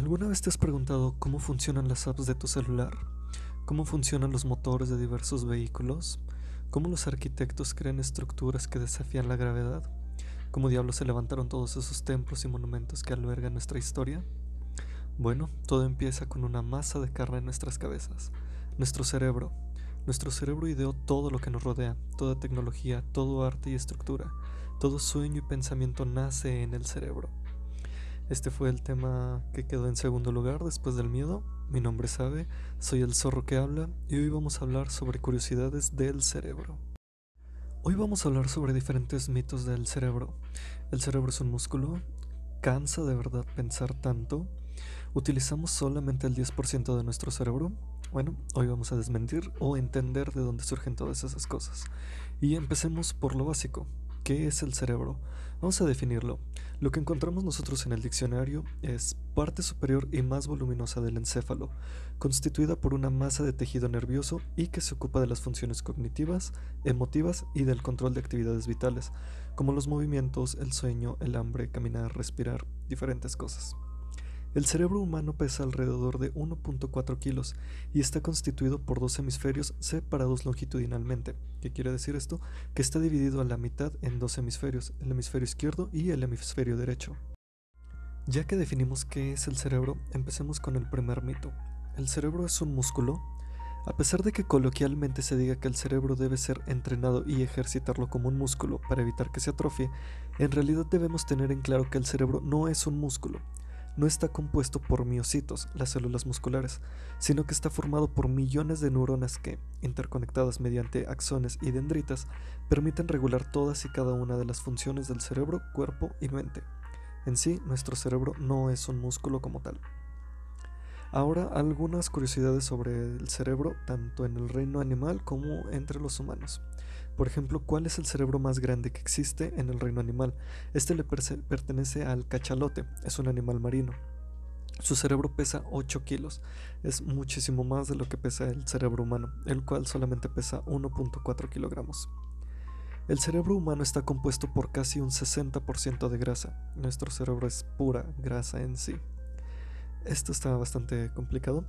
¿Alguna vez te has preguntado cómo funcionan las apps de tu celular? ¿Cómo funcionan los motores de diversos vehículos? ¿Cómo los arquitectos crean estructuras que desafían la gravedad? ¿Cómo diablos se levantaron todos esos templos y monumentos que albergan nuestra historia? Bueno, todo empieza con una masa de carne en nuestras cabezas, nuestro cerebro. Nuestro cerebro ideó todo lo que nos rodea, toda tecnología, todo arte y estructura, todo sueño y pensamiento nace en el cerebro. Este fue el tema que quedó en segundo lugar después del miedo. Mi nombre es Ave, soy el zorro que habla y hoy vamos a hablar sobre curiosidades del cerebro. Hoy vamos a hablar sobre diferentes mitos del cerebro. ¿El cerebro es un músculo? ¿Cansa de verdad pensar tanto? ¿Utilizamos solamente el 10% de nuestro cerebro? Bueno, hoy vamos a desmentir o entender de dónde surgen todas esas cosas. Y empecemos por lo básico. ¿Qué es el cerebro? Vamos a definirlo. Lo que encontramos nosotros en el diccionario es parte superior y más voluminosa del encéfalo, constituida por una masa de tejido nervioso y que se ocupa de las funciones cognitivas, emotivas y del control de actividades vitales, como los movimientos, el sueño, el hambre, caminar, respirar, diferentes cosas. El cerebro humano pesa alrededor de 1.4 kilos y está constituido por dos hemisferios separados longitudinalmente. ¿Qué quiere decir esto? Que está dividido a la mitad en dos hemisferios, el hemisferio izquierdo y el hemisferio derecho. Ya que definimos qué es el cerebro, empecemos con el primer mito. ¿El cerebro es un músculo? A pesar de que coloquialmente se diga que el cerebro debe ser entrenado y ejercitarlo como un músculo para evitar que se atrofie, en realidad debemos tener en claro que el cerebro no es un músculo, no está compuesto por miocitos, las células musculares, sino que está formado por millones de neuronas que, interconectadas mediante axones y dendritas, permiten regular todas y cada una de las funciones del cerebro, cuerpo y mente. En sí, nuestro cerebro no es un músculo como tal. Ahora algunas curiosidades sobre el cerebro, tanto en el reino animal como entre los humanos. Por ejemplo, ¿cuál es el cerebro más grande que existe en el reino animal? Este le pertenece al cachalote, es un animal marino. Su cerebro pesa 8 kilos, es muchísimo más de lo que pesa el cerebro humano, el cual solamente pesa 1.4 kilogramos. El cerebro humano está compuesto por casi un 60% de grasa. Nuestro cerebro es pura grasa en sí. Esto está bastante complicado.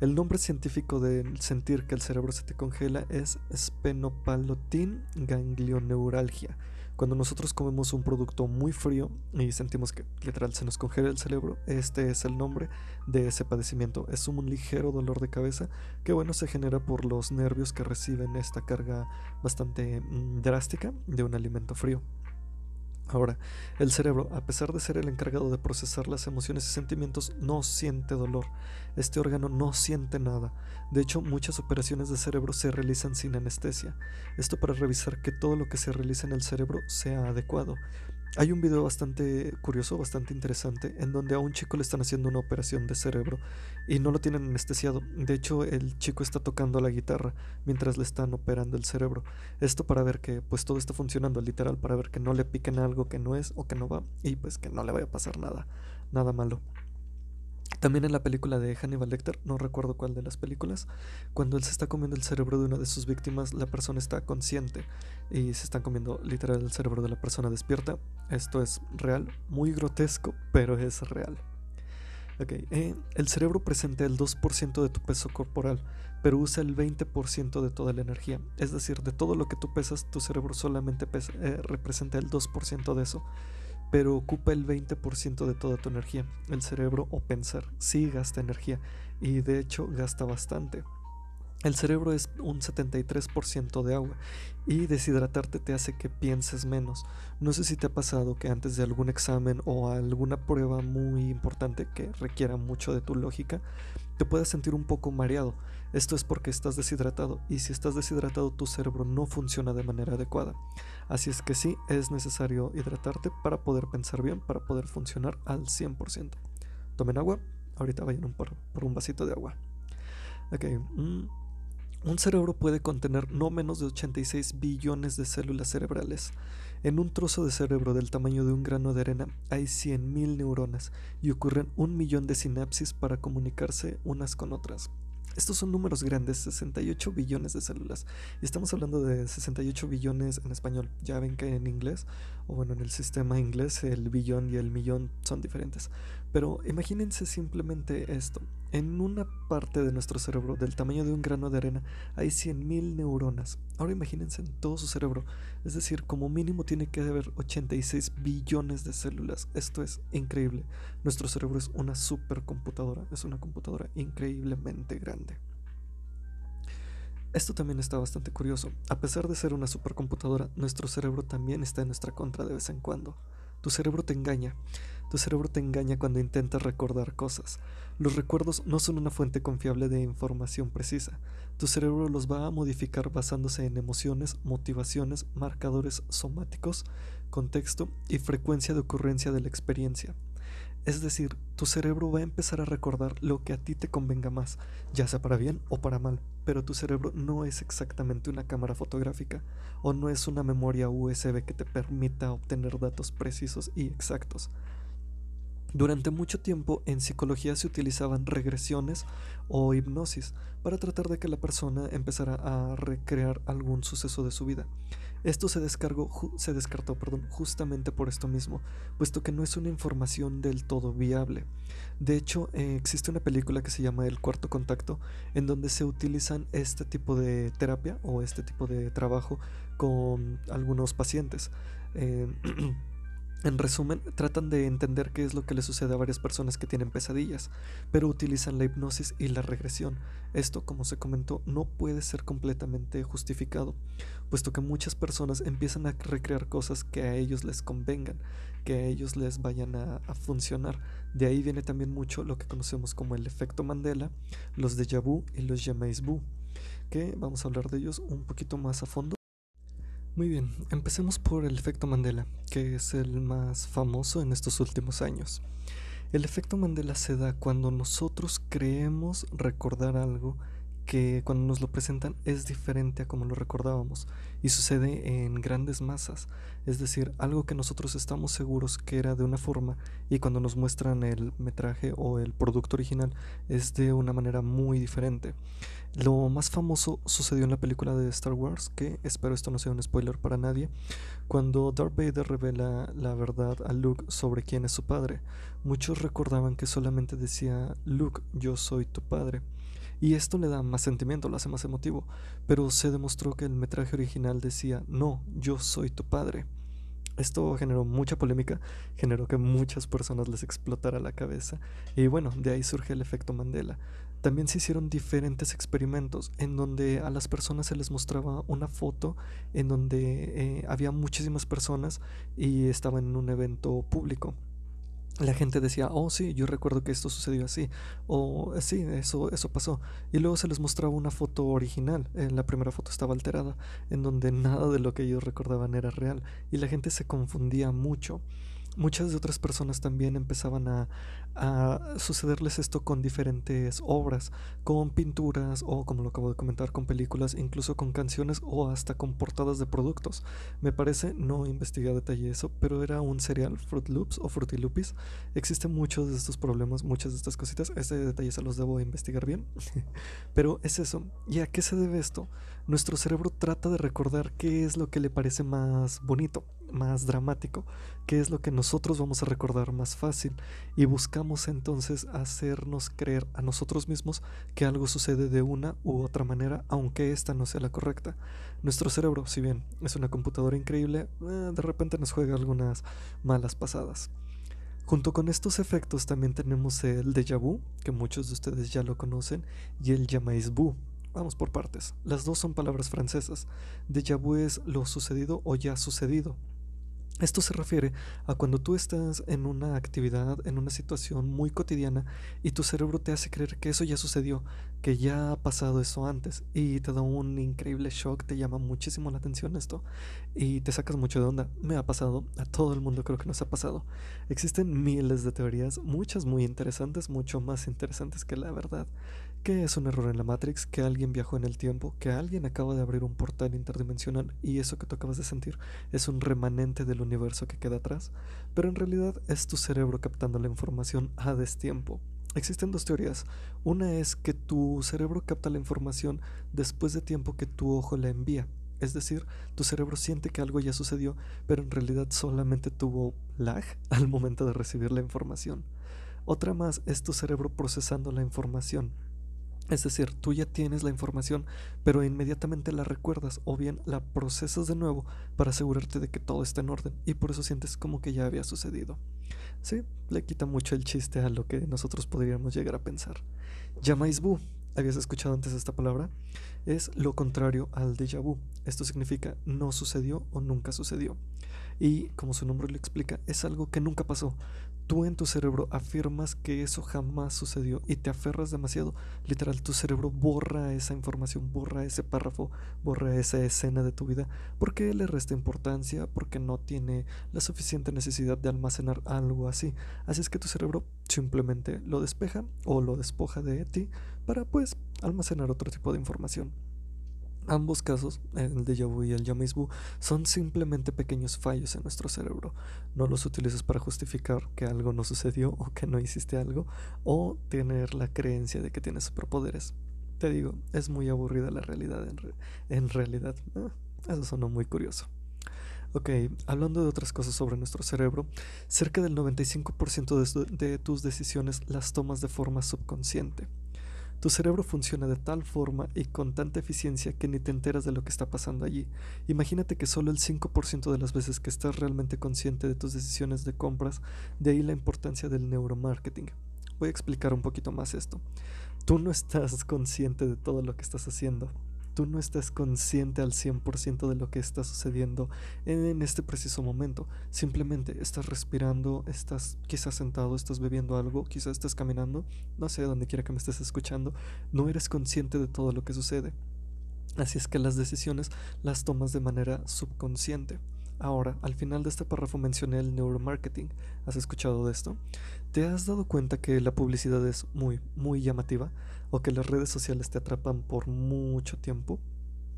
El nombre científico del sentir que el cerebro se te congela es spenopalotin ganglioneuralgia. Cuando nosotros comemos un producto muy frío y sentimos que literal se nos congela el cerebro, este es el nombre de ese padecimiento. Es un ligero dolor de cabeza que bueno se genera por los nervios que reciben esta carga bastante mm, drástica de un alimento frío. Ahora, el cerebro, a pesar de ser el encargado de procesar las emociones y sentimientos, no siente dolor. Este órgano no siente nada. De hecho, muchas operaciones de cerebro se realizan sin anestesia. Esto para revisar que todo lo que se realiza en el cerebro sea adecuado. Hay un video bastante curioso, bastante interesante, en donde a un chico le están haciendo una operación de cerebro y no lo tienen anestesiado. De hecho, el chico está tocando la guitarra mientras le están operando el cerebro. Esto para ver que pues todo está funcionando, literal, para ver que no le piquen algo que no es o que no va y pues que no le vaya a pasar nada, nada malo. También en la película de Hannibal Lecter, no recuerdo cuál de las películas, cuando él se está comiendo el cerebro de una de sus víctimas, la persona está consciente y se están comiendo literal el cerebro de la persona despierta. Esto es real, muy grotesco, pero es real. Eh, el cerebro presenta el 2% de tu peso corporal, pero usa el 20% de toda la energía. Es decir, de todo lo que tú pesas, tu cerebro solamente eh, representa el 2% de eso pero ocupa el 20% de toda tu energía. El cerebro o pensar sí gasta energía y de hecho gasta bastante. El cerebro es un 73% de agua y deshidratarte te hace que pienses menos. No sé si te ha pasado que antes de algún examen o alguna prueba muy importante que requiera mucho de tu lógica, te puedas sentir un poco mareado. Esto es porque estás deshidratado y si estás deshidratado tu cerebro no funciona de manera adecuada. Así es que sí, es necesario hidratarte para poder pensar bien, para poder funcionar al 100%. Tomen agua, ahorita vayan por, por un vasito de agua. Ok. Mm. Un cerebro puede contener no menos de 86 billones de células cerebrales. En un trozo de cerebro del tamaño de un grano de arena hay 100.000 neuronas y ocurren un millón de sinapsis para comunicarse unas con otras. Estos son números grandes, 68 billones de células. Y estamos hablando de 68 billones en español. Ya ven que en inglés, o bueno, en el sistema inglés, el billón y el millón son diferentes. Pero imagínense simplemente esto. En una parte de nuestro cerebro, del tamaño de un grano de arena, hay 100.000 neuronas. Ahora imagínense en todo su cerebro. Es decir, como mínimo tiene que haber 86 billones de células. Esto es increíble. Nuestro cerebro es una supercomputadora. Es una computadora increíblemente grande. Esto también está bastante curioso. A pesar de ser una supercomputadora, nuestro cerebro también está en nuestra contra de vez en cuando. Tu cerebro te engaña. Tu cerebro te engaña cuando intentas recordar cosas. Los recuerdos no son una fuente confiable de información precisa. Tu cerebro los va a modificar basándose en emociones, motivaciones, marcadores somáticos, contexto y frecuencia de ocurrencia de la experiencia. Es decir, tu cerebro va a empezar a recordar lo que a ti te convenga más, ya sea para bien o para mal, pero tu cerebro no es exactamente una cámara fotográfica o no es una memoria USB que te permita obtener datos precisos y exactos. Durante mucho tiempo en psicología se utilizaban regresiones o hipnosis para tratar de que la persona empezara a recrear algún suceso de su vida. Esto se, descargó, se descartó perdón, justamente por esto mismo, puesto que no es una información del todo viable. De hecho, eh, existe una película que se llama El Cuarto Contacto, en donde se utilizan este tipo de terapia o este tipo de trabajo con algunos pacientes. Eh, En resumen, tratan de entender qué es lo que le sucede a varias personas que tienen pesadillas, pero utilizan la hipnosis y la regresión. Esto, como se comentó, no puede ser completamente justificado, puesto que muchas personas empiezan a recrear cosas que a ellos les convengan, que a ellos les vayan a, funcionar. De ahí viene también mucho lo que conocemos como el efecto Mandela, los déjà vu y los jamais vu, que vamos a hablar de ellos un poquito más a fondo. Muy bien, empecemos por el efecto Mandela, que es el más famoso en estos últimos años. El efecto Mandela se da cuando nosotros creemos recordar algo que cuando nos lo presentan es diferente a como lo recordábamos y sucede en grandes masas, es decir, algo que nosotros estamos seguros que era de una forma y cuando nos muestran el metraje o el producto original es de una manera muy diferente. Lo más famoso sucedió en la película de Star Wars, que espero esto no sea un spoiler para nadie, cuando Darth Vader revela la verdad a Luke sobre quién es su padre. Muchos recordaban que solamente decía Luke, yo soy tu padre. Y esto le da más sentimiento, lo hace más emotivo, pero se demostró que el metraje original decía, no, yo soy tu padre. Esto generó mucha polémica, generó que muchas personas les explotara la cabeza y bueno, de ahí surge el efecto Mandela. También se hicieron diferentes experimentos en donde a las personas se les mostraba una foto en donde eh, había muchísimas personas y estaban en un evento público. La gente decía, oh sí, yo recuerdo que esto sucedió así, o sí, eso, eso pasó. Y luego se les mostraba una foto original, eh, la primera foto estaba alterada, en donde nada de lo que ellos recordaban era real, y la gente se confundía mucho muchas de otras personas también empezaban a, sucederles esto con diferentes obras, con pinturas o como lo acabo de comentar, con películas, incluso con canciones o hasta con portadas de productos. Me parece, no investigué a detalle eso, pero era un cereal Fruit Loops o Fruity Loopies. Existen muchos de estos problemas, muchas de estas cositas. Este detalle se los debo investigar bien. pero es eso. ¿Y a qué se debe esto? Nuestro cerebro trata de recordar qué es lo que le parece más bonito más dramático, que es lo que nosotros vamos a recordar más fácil, y buscamos entonces hacernos creer a nosotros mismos que algo sucede de una u otra manera, aunque esta no sea la correcta. Nuestro cerebro, si bien es una computadora increíble, eh, de repente nos juega algunas malas pasadas. Junto con estos efectos también tenemos el déjà vu, que muchos de ustedes ya lo conocen, y el jamais vu, Vamos por partes. Las dos son palabras francesas. Déjà vu es lo sucedido o ya sucedido. Esto se refiere a cuando tú estás en una actividad, en una situación muy cotidiana y tu cerebro te hace creer que eso ya sucedió, que ya ha pasado eso antes y te da un increíble shock, te llama muchísimo la atención esto y te sacas mucho de onda. Me ha pasado, a todo el mundo creo que nos ha pasado. Existen miles de teorías, muchas muy interesantes, mucho más interesantes que la verdad que es un error en la Matrix, que alguien viajó en el tiempo, que alguien acaba de abrir un portal interdimensional y eso que tú acabas de sentir es un remanente del universo que queda atrás, pero en realidad es tu cerebro captando la información a destiempo. Existen dos teorías. Una es que tu cerebro capta la información después de tiempo que tu ojo la envía. Es decir, tu cerebro siente que algo ya sucedió, pero en realidad solamente tuvo lag al momento de recibir la información. Otra más es tu cerebro procesando la información. Es decir, tú ya tienes la información, pero inmediatamente la recuerdas o bien la procesas de nuevo para asegurarte de que todo está en orden y por eso sientes como que ya había sucedido. Sí, le quita mucho el chiste a lo que nosotros podríamos llegar a pensar. Jamais vu, ¿habías escuchado antes esta palabra? Es lo contrario al déjà vu. Esto significa no sucedió o nunca sucedió. Y como su nombre lo explica, es algo que nunca pasó, tú en tu cerebro afirmas que eso jamás sucedió y te aferras demasiado, literal tu cerebro borra esa información, borra ese párrafo, borra esa escena de tu vida porque le resta importancia, porque no tiene la suficiente necesidad de almacenar algo así. Así es que tu cerebro simplemente lo despeja o lo despoja de ti para pues almacenar otro tipo de información. Ambos casos, el déjà vu y el vu, son simplemente pequeños fallos en nuestro cerebro. No los utilices para justificar que algo no sucedió o que no hiciste algo o tener la creencia de que tienes superpoderes. Te digo, es muy aburrida la realidad en, realidad. Eh, eso sonó muy curioso. Ok, hablando de otras cosas sobre nuestro cerebro, cerca del 95% de tus decisiones las tomas de forma subconsciente. Tu cerebro funciona de tal forma y con tanta eficiencia que ni te enteras de lo que está pasando allí. Imagínate que solo el 5% de las veces que estás realmente consciente de tus decisiones de compras, de ahí la importancia del neuromarketing. Voy a explicar un poquito más esto. Tú no estás consciente de todo lo que estás haciendo tú no estás consciente al 100% de lo que está sucediendo en este preciso momento. Simplemente estás respirando, estás quizás sentado, estás bebiendo algo, quizás estás caminando, no sé, donde quiera que me estés escuchando, no eres consciente de todo lo que sucede. Así es que las decisiones las tomas de manera subconsciente. Ahora, al final de este párrafo mencioné el neuromarketing. ¿Has escuchado de esto? ¿Te has dado cuenta que la publicidad es muy, muy llamativa o que las redes sociales te atrapan por mucho tiempo?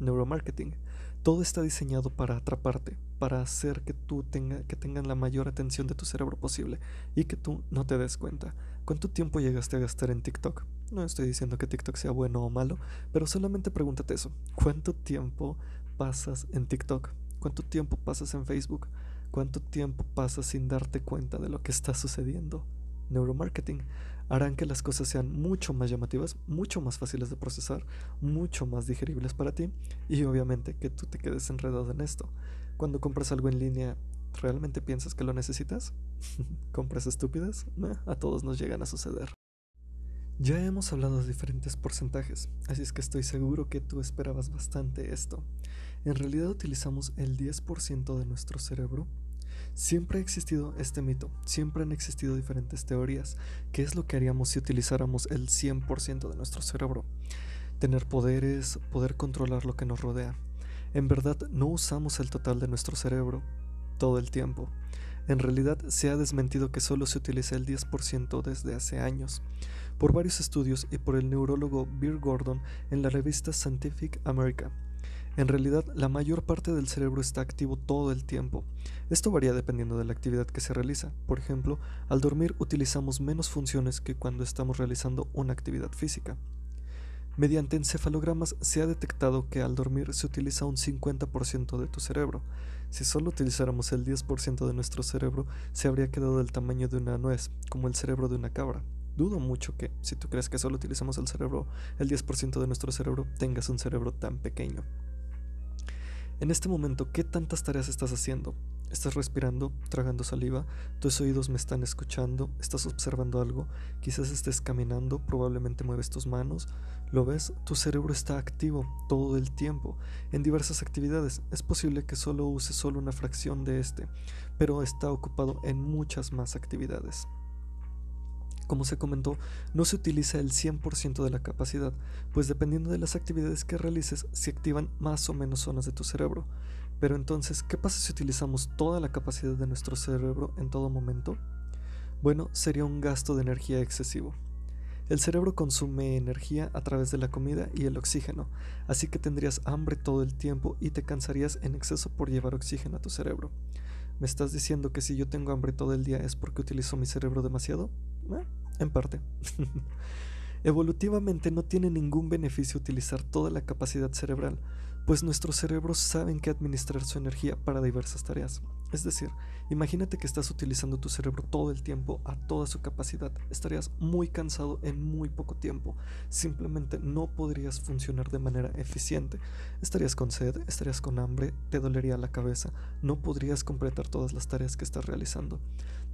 Neuromarketing. Todo está diseñado para atraparte, para hacer que tú tenga, que tengan la mayor atención de tu cerebro posible y que tú no te des cuenta. ¿Cuánto tiempo llegaste a gastar en TikTok? No estoy diciendo que TikTok sea bueno o malo, pero solamente pregúntate eso. ¿Cuánto tiempo pasas en TikTok? ¿Cuánto tiempo pasas en Facebook? ¿Cuánto tiempo pasas sin darte cuenta de lo que está sucediendo? Neuromarketing harán que las cosas sean mucho más llamativas, mucho más fáciles de procesar, mucho más digeribles para ti y obviamente que tú te quedes enredado en esto. Cuando compras algo en línea, ¿realmente piensas que lo necesitas? ¿Compras estúpidas? a todos nos llegan a suceder. Ya hemos hablado de diferentes porcentajes, así es que estoy seguro que tú esperabas bastante esto. En realidad utilizamos el 10% de nuestro cerebro. Siempre ha existido este mito, siempre han existido diferentes teorías. ¿Qué es lo que haríamos si utilizáramos el 100% de nuestro cerebro? Tener poderes, poder controlar lo que nos rodea. En verdad no usamos el total de nuestro cerebro todo el tiempo. En realidad se ha desmentido que solo se utiliza el 10% desde hace años, por varios estudios y por el neurólogo Bill Gordon en la revista Scientific America. En realidad, la mayor parte del cerebro está activo todo el tiempo. Esto varía dependiendo de la actividad que se realiza. Por ejemplo, al dormir utilizamos menos funciones que cuando estamos realizando una actividad física. Mediante encefalogramas se ha detectado que al dormir se utiliza un 50% de tu cerebro. Si solo utilizáramos el 10% de nuestro cerebro, se habría quedado del tamaño de una nuez, como el cerebro de una cabra. Dudo mucho que, si tú crees que solo utilizamos el cerebro, el 10% de nuestro cerebro, tengas un cerebro tan pequeño. En este momento, ¿qué tantas tareas estás haciendo? ¿Estás respirando, tragando saliva? ¿Tus oídos me están escuchando? ¿Estás observando algo? Quizás estés caminando, probablemente mueves tus manos. ¿Lo ves? Tu cerebro está activo todo el tiempo, en diversas actividades. Es posible que solo uses solo una fracción de este, pero está ocupado en muchas más actividades. Como se comentó, no se utiliza el 100% de la capacidad, pues dependiendo de las actividades que realices se activan más o menos zonas de tu cerebro. Pero entonces, ¿qué pasa si utilizamos toda la capacidad de nuestro cerebro en todo momento? Bueno, sería un gasto de energía excesivo. El cerebro consume energía a través de la comida y el oxígeno, así que tendrías hambre todo el tiempo y te cansarías en exceso por llevar oxígeno a tu cerebro. ¿Me estás diciendo que si yo tengo hambre todo el día es porque utilizo mi cerebro demasiado? Eh, en parte. Evolutivamente no tiene ningún beneficio utilizar toda la capacidad cerebral, pues nuestros cerebros saben que administrar su energía para diversas tareas. Es decir, imagínate que estás utilizando tu cerebro todo el tiempo a toda su capacidad. Estarías muy cansado en muy poco tiempo. Simplemente no podrías funcionar de manera eficiente. Estarías con sed, estarías con hambre, te dolería la cabeza, no podrías completar todas las tareas que estás realizando.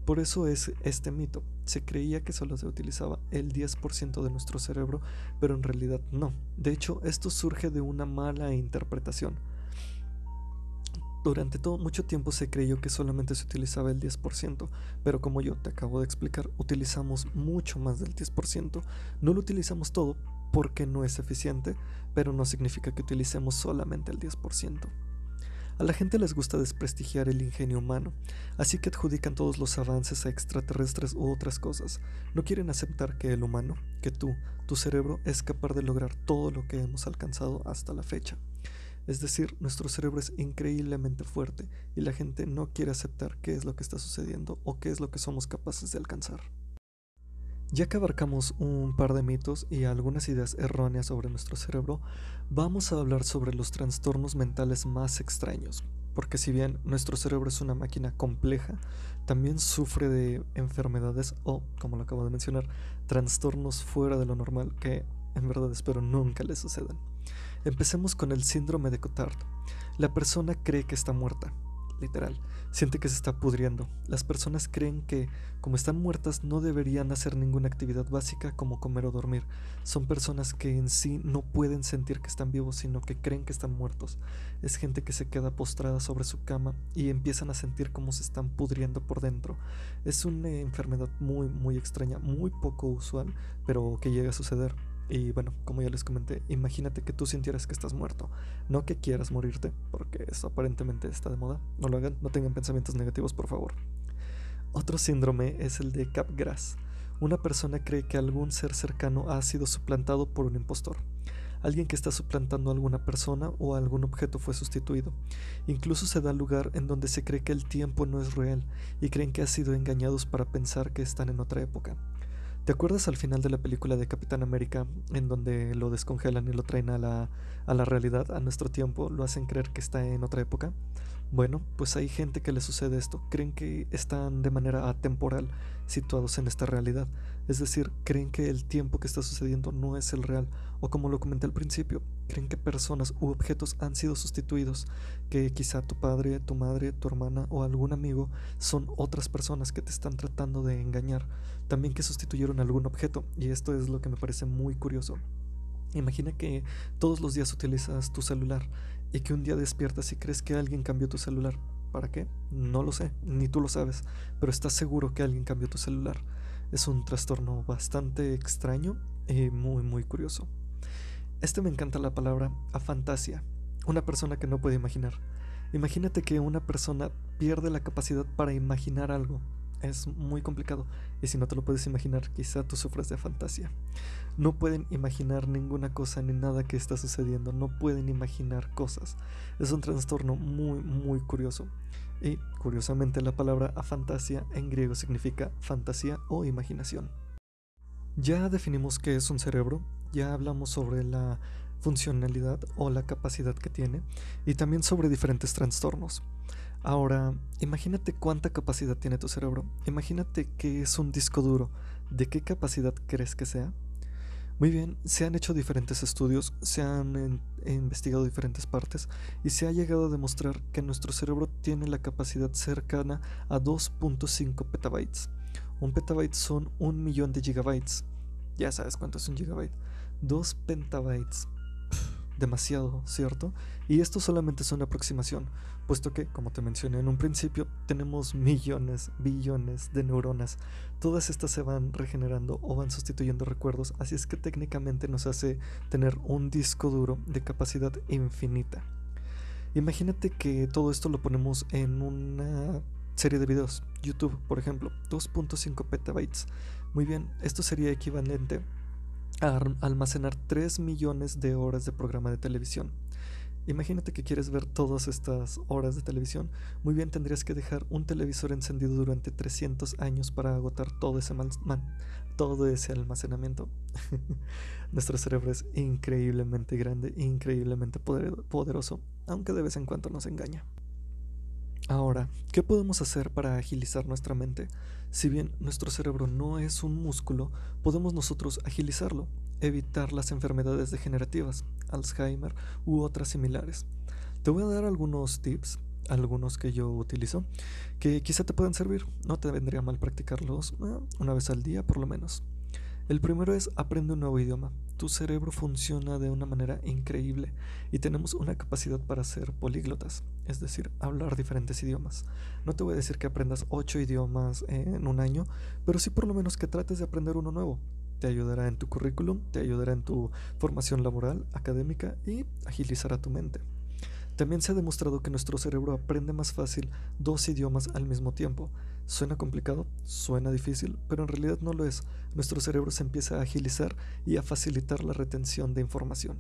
Por eso es este mito. Se creía que solo se utilizaba el 10% de nuestro cerebro, pero en realidad no. De hecho, esto surge de una mala interpretación. Durante todo mucho tiempo se creyó que solamente se utilizaba el 10%, pero como yo te acabo de explicar, utilizamos mucho más del 10%. No lo utilizamos todo porque no es eficiente, pero no significa que utilicemos solamente el 10%. A la gente les gusta desprestigiar el ingenio humano, así que adjudican todos los avances a extraterrestres u otras cosas. No quieren aceptar que el humano, que tú, tu cerebro, es capaz de lograr todo lo que hemos alcanzado hasta la fecha. Es decir, nuestro cerebro es increíblemente fuerte y la gente no quiere aceptar qué es lo que está sucediendo o qué es lo que somos capaces de alcanzar. Ya que abarcamos un par de mitos y algunas ideas erróneas sobre nuestro cerebro, vamos a hablar sobre los trastornos mentales más extraños, porque si bien nuestro cerebro es una máquina compleja, también sufre de enfermedades o, como lo acabo de mencionar, trastornos fuera de lo normal que en verdad espero nunca le sucedan. Empecemos con el síndrome de Cotard. La persona cree que está muerta, literal, siente que se está pudriendo. Las personas creen que, como están muertas, no deberían hacer ninguna actividad básica como comer o dormir. Son personas que en sí no pueden sentir que están vivos, sino que creen que están muertos. Es gente que se queda postrada sobre su cama y empiezan a sentir como se están pudriendo por dentro. Es una enfermedad muy, muy extraña, muy poco usual, pero que llega a suceder. Y bueno, como ya les comenté, imagínate que tú sintieras que estás muerto, no que quieras morirte, porque eso aparentemente está de moda. No lo hagan, no tengan pensamientos negativos, por favor. Otro síndrome es el de Capgras. Una persona cree que algún ser cercano ha sido suplantado por un impostor. Alguien que está suplantando a alguna persona o algún objeto fue sustituido. Incluso se da lugar en donde se cree que el tiempo no es real y creen que han sido engañados para pensar que están en otra época. ¿Te acuerdas al final de la película de Capitán América, en donde lo descongelan y lo traen a la, a la realidad, a nuestro tiempo, lo hacen creer que está en otra época? Bueno, pues hay gente que le sucede esto, creen que están de manera atemporal situados en esta realidad, es decir, creen que el tiempo que está sucediendo no es el real, o como lo comenté al principio, creen que personas u objetos han sido sustituidos, que quizá tu padre, tu madre, tu hermana o algún amigo son otras personas que te están tratando de engañar, también que sustituyeron algún objeto, y esto es lo que me parece muy curioso. Imagina que todos los días utilizas tu celular y que un día despiertas y crees que alguien cambió tu celular. ¿Para qué? No lo sé, ni tú lo sabes, pero estás seguro que alguien cambió tu celular. Es un trastorno bastante extraño y muy muy curioso. Este me encanta la palabra afantasia, una persona que no puede imaginar. Imagínate que una persona pierde la capacidad para imaginar algo, es muy complicado. Y si no te lo puedes imaginar, quizá tú sufras de fantasía. No pueden imaginar ninguna cosa ni nada que está sucediendo. No pueden imaginar cosas. Es un trastorno muy, muy curioso. Y curiosamente la palabra afantasia en griego significa fantasía o imaginación. Ya definimos qué es un cerebro, ya hablamos sobre la funcionalidad o la capacidad que tiene y también sobre diferentes trastornos. Ahora, imagínate cuánta capacidad tiene tu cerebro. Imagínate que es un disco duro. ¿De qué capacidad crees que sea? Muy bien, se han hecho diferentes estudios, se han investigado diferentes partes y se ha llegado a demostrar que nuestro cerebro tiene la capacidad cercana a 2.5 petabytes. Un petabyte son un millón de gigabytes. Ya sabes cuánto es un gigabyte. 2 petabytes demasiado, ¿cierto? Y esto solamente es una aproximación, puesto que, como te mencioné en un principio, tenemos millones, billones de neuronas. Todas estas se van regenerando o van sustituyendo recuerdos, así es que técnicamente nos hace tener un disco duro de capacidad infinita. Imagínate que todo esto lo ponemos en una serie de videos, YouTube, por ejemplo, 2.5 petabytes. Muy bien, esto sería equivalente almacenar 3 millones de horas de programa de televisión. Imagínate que quieres ver todas estas horas de televisión. Muy bien, tendrías que dejar un televisor encendido durante 300 años para agotar todo ese, todo ese almacenamiento. Nuestro cerebro es increíblemente grande, increíblemente poderoso, aunque de vez en cuando nos engaña. Ahora, ¿qué podemos hacer para agilizar nuestra mente? Si bien nuestro cerebro no es un músculo, podemos nosotros agilizarlo, evitar las enfermedades degenerativas, Alzheimer u otras similares. Te voy a dar algunos tips, algunos que yo utilizo, que quizá te puedan servir. No te vendría mal practicarlos eh, una vez al día por lo menos. El primero es aprende un nuevo idioma. Tu cerebro funciona de una manera increíble y tenemos una capacidad para ser políglotas, es decir, hablar diferentes idiomas. No te voy a decir que aprendas ocho idiomas en un año, pero sí por lo menos que trates de aprender uno nuevo. Te ayudará en tu currículum, te ayudará en tu formación laboral, académica y agilizará tu mente. También se ha demostrado que nuestro cerebro aprende más fácil dos idiomas al mismo tiempo. Suena complicado, suena difícil, pero en realidad no lo es. Nuestro cerebro se empieza a agilizar y a facilitar la retención de información.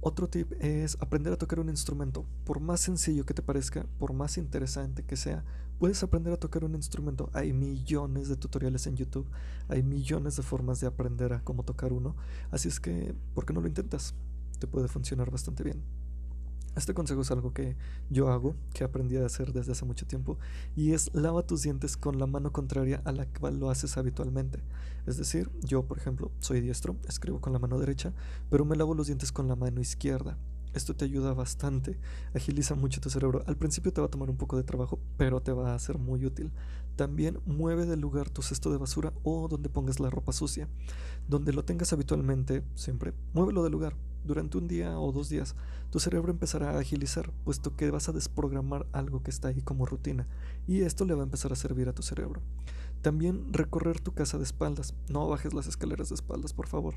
Otro tip es aprender a tocar un instrumento. Por más sencillo que te parezca, por más interesante que sea, puedes aprender a tocar un instrumento. Hay millones de tutoriales en YouTube, hay millones de formas de aprender a cómo tocar uno, así es que, ¿por qué no lo intentas? Te puede funcionar bastante bien. Este consejo es algo que yo hago, que aprendí a hacer desde hace mucho tiempo, y es lava tus dientes con la mano contraria a la cual lo haces habitualmente. Es decir, yo, por ejemplo, soy diestro, escribo con la mano derecha, pero me lavo los dientes con la mano izquierda. Esto te ayuda bastante, agiliza mucho tu cerebro. Al principio te va a tomar un poco de trabajo, pero te va a ser muy útil. También mueve del lugar tu cesto de basura o donde pongas la ropa sucia. Donde lo tengas habitualmente, siempre, muévelo del lugar durante un día o dos días, tu cerebro empezará a agilizar, puesto que vas a desprogramar algo que está ahí como rutina, y esto le va a empezar a servir a tu cerebro. También recorrer tu casa de espaldas. No bajes las escaleras de espaldas, por favor.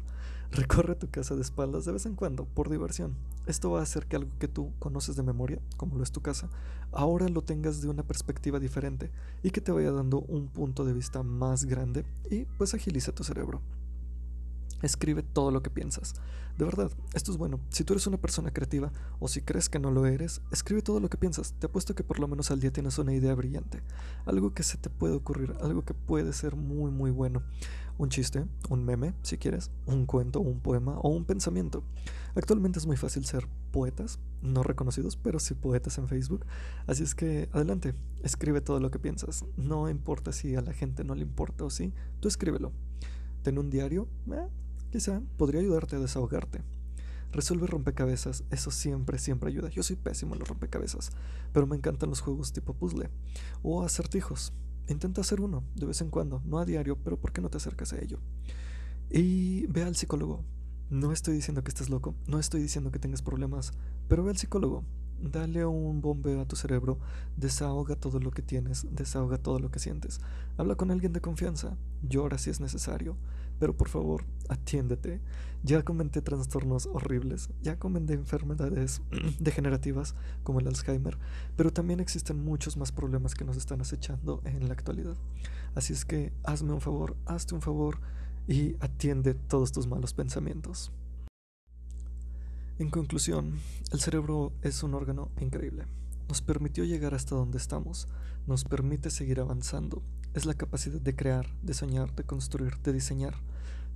Recorre tu casa de espaldas de vez en cuando, por diversión. Esto va a hacer que algo que tú conoces de memoria, como lo es tu casa, ahora lo tengas de una perspectiva diferente y que te vaya dando un punto de vista más grande y pues agiliza tu cerebro. Escribe todo lo que piensas. De verdad, esto es bueno. Si tú eres una persona creativa o si crees que no lo eres, escribe todo lo que piensas. Te apuesto que por lo menos al día tienes una idea brillante. Algo que se te puede ocurrir, algo que puede ser muy muy bueno. Un chiste, un meme, si quieres, un cuento, un poema o un pensamiento. Actualmente es muy fácil ser poetas, no reconocidos, pero sí poetas en Facebook. Así es que adelante, escribe todo lo que piensas. No importa si a la gente no le importa o sí, tú escríbelo. Ten un diario, eh, Quizá podría ayudarte a desahogarte. Resuelve rompecabezas, eso siempre, siempre ayuda. Yo soy pésimo en los rompecabezas, pero me encantan los juegos tipo puzzle o acertijos. Intenta hacer uno de vez en cuando, no a diario, pero ¿por qué no te acercas a ello? Y ve al psicólogo. No estoy diciendo que estés loco, no estoy diciendo que tengas problemas, pero ve al psicólogo. Dale un bombeo a tu cerebro, desahoga todo lo que tienes, desahoga todo lo que sientes. Habla con alguien de confianza, llora si es necesario, pero por favor, atiéndete. Ya comenté trastornos horribles, ya comenté enfermedades degenerativas como el Alzheimer, pero también existen muchos más problemas que nos están acechando en la actualidad. Así es que hazme un favor, hazte un favor y atiende todos tus malos pensamientos. En conclusión, el cerebro es un órgano increíble. Nos permitió llegar hasta donde estamos, nos permite seguir avanzando. Es la capacidad de crear, de soñar, de construir, de diseñar.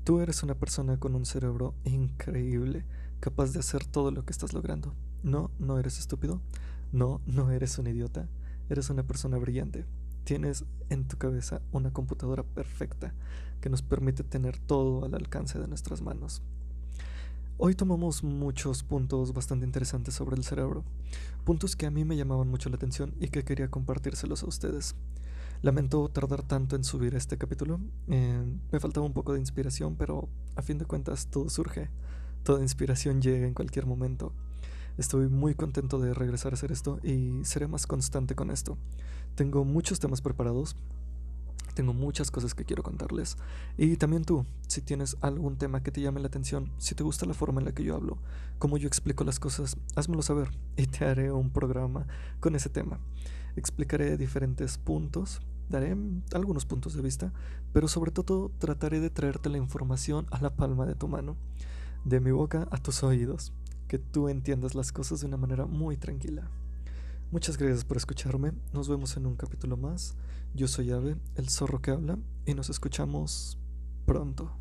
Tú eres una persona con un cerebro increíble, capaz de hacer todo lo que estás logrando. No, no eres estúpido. No, no eres un idiota. Eres una persona brillante. Tienes en tu cabeza una computadora perfecta que nos permite tener todo al alcance de nuestras manos. Hoy tomamos muchos puntos bastante interesantes sobre el cerebro, puntos que a mí me llamaban mucho la atención y que quería compartírselos a ustedes. Lamento tardar tanto en subir este capítulo, eh, me faltaba un poco de inspiración, pero a fin de cuentas todo surge, toda inspiración llega en cualquier momento. Estoy muy contento de regresar a hacer esto y seré más constante con esto. Tengo muchos temas preparados, tengo muchas cosas que quiero contarles. Y también tú, si tienes algún tema que te llame la atención, si te gusta la forma en la que yo hablo, cómo yo explico las cosas, házmelo saber y te haré un programa con ese tema. Explicaré diferentes puntos, daré algunos puntos de vista, pero sobre todo trataré de traerte la información a la palma de tu mano, de mi boca a tus oídos, que tú entiendas las cosas de una manera muy tranquila. Muchas gracias por escucharme. Nos vemos en un capítulo más. Yo soy Ave, el zorro que habla, y nos escuchamos pronto.